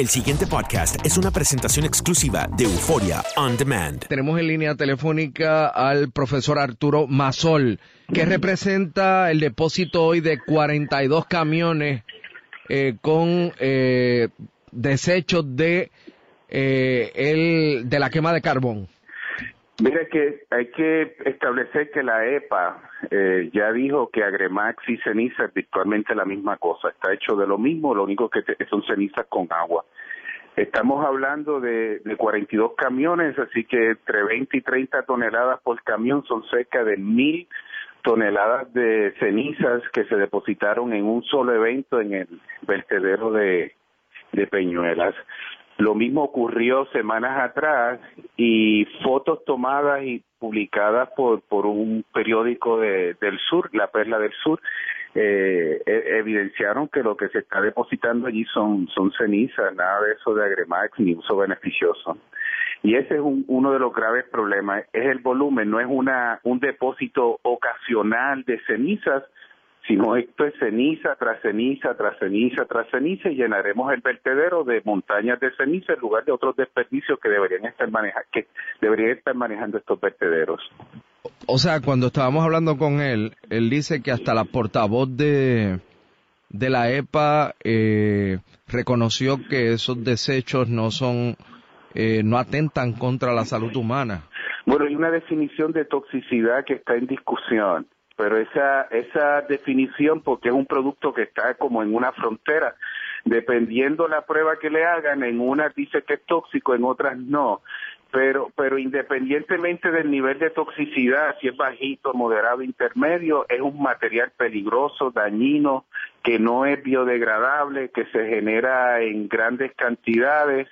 El siguiente podcast es una presentación exclusiva de Euforia On Demand. Tenemos en línea telefónica al profesor Arturo Mazol, que representa el depósito hoy de 42 camiones eh, con eh, desechos de, eh, el, de la quema de carbón. Mira que hay que establecer que la EPA eh, ya dijo que Agremax y ceniza es virtualmente la misma cosa. Está hecho de lo mismo, lo único que son cenizas con agua. Estamos hablando de, de 42 camiones, así que entre 20 y 30 toneladas por camión son cerca de mil toneladas de cenizas que se depositaron en un solo evento en el vertedero de, de Peñuelas. Lo mismo ocurrió semanas atrás y fotos tomadas y publicadas por, por un periódico de, del sur, La Perla del Sur, eh, e, evidenciaron que lo que se está depositando allí son, son cenizas, nada de eso de agremax ni uso beneficioso. Y ese es uno de los graves problemas, es el volumen, no es una, un depósito ocasional de cenizas, sino esto es ceniza tras ceniza, tras ceniza, tras ceniza, y llenaremos el vertedero de montañas de ceniza en lugar de otros desperdicios que deberían estar manejando, que deberían estar manejando estos vertederos. O sea, cuando estábamos hablando con él, él dice que hasta la portavoz de, de la EPA eh, reconoció que esos desechos no son, eh, no atentan contra la salud humana. Bueno, hay una definición de toxicidad que está en discusión pero esa, esa definición, porque es un producto que está como en una frontera, dependiendo la prueba que le hagan, en unas dice que es tóxico, en otras no. Pero, pero independientemente del nivel de toxicidad, si es bajito, moderado, intermedio, es un material peligroso, dañino, que no es biodegradable, que se genera en grandes cantidades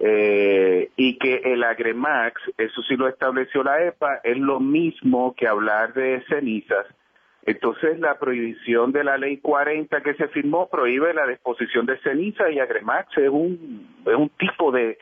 eh, y que el Agremax, eso sí lo estableció la EPA, es lo mismo que hablar de cenizas. Entonces la prohibición de la ley 40 que se firmó prohíbe la disposición de cenizas y Agremax es un, es un tipo de,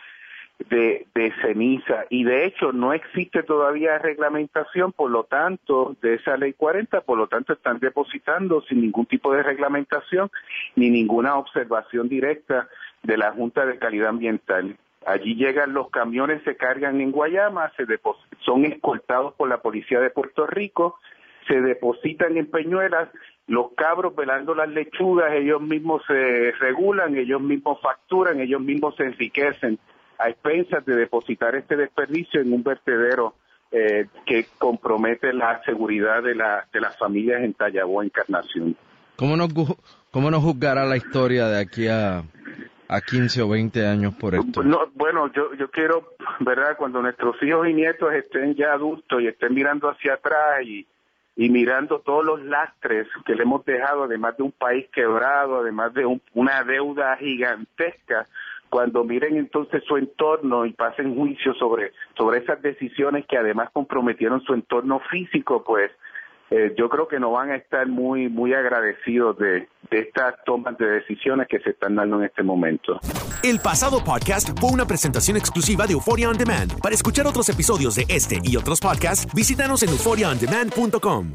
de, de, ceniza y de hecho no existe todavía reglamentación, por lo tanto, de esa ley 40, por lo tanto están depositando sin ningún tipo de reglamentación ni ninguna observación directa de la Junta de Calidad Ambiental. Allí llegan los camiones, se cargan en Guayama, se son escoltados por la policía de Puerto Rico, se depositan en Peñuelas, los cabros velando las lechugas, ellos mismos se regulan, ellos mismos facturan, ellos mismos se enriquecen a expensas de depositar este desperdicio en un vertedero eh, que compromete la seguridad de, la, de las familias en Tallabó, Encarnación. ¿Cómo nos, ¿Cómo nos juzgará la historia de aquí a, a 15 o 20 años por esto? No, bueno, yo, yo quiero, ¿verdad? Cuando nuestros hijos y nietos estén ya adultos y estén mirando hacia atrás y, y mirando todos los lastres que le hemos dejado, además de un país quebrado, además de una deuda gigantesca, cuando miren entonces su entorno y pasen juicio sobre, sobre esas decisiones que además comprometieron su entorno físico, pues eh, yo creo que no van a estar muy muy agradecidos de, de estas tomas de decisiones que se están dando en este momento. El pasado podcast fue una presentación exclusiva de Euphoria On Demand. Para escuchar otros episodios de este y otros podcasts, visítanos en euphoriaondemand.com.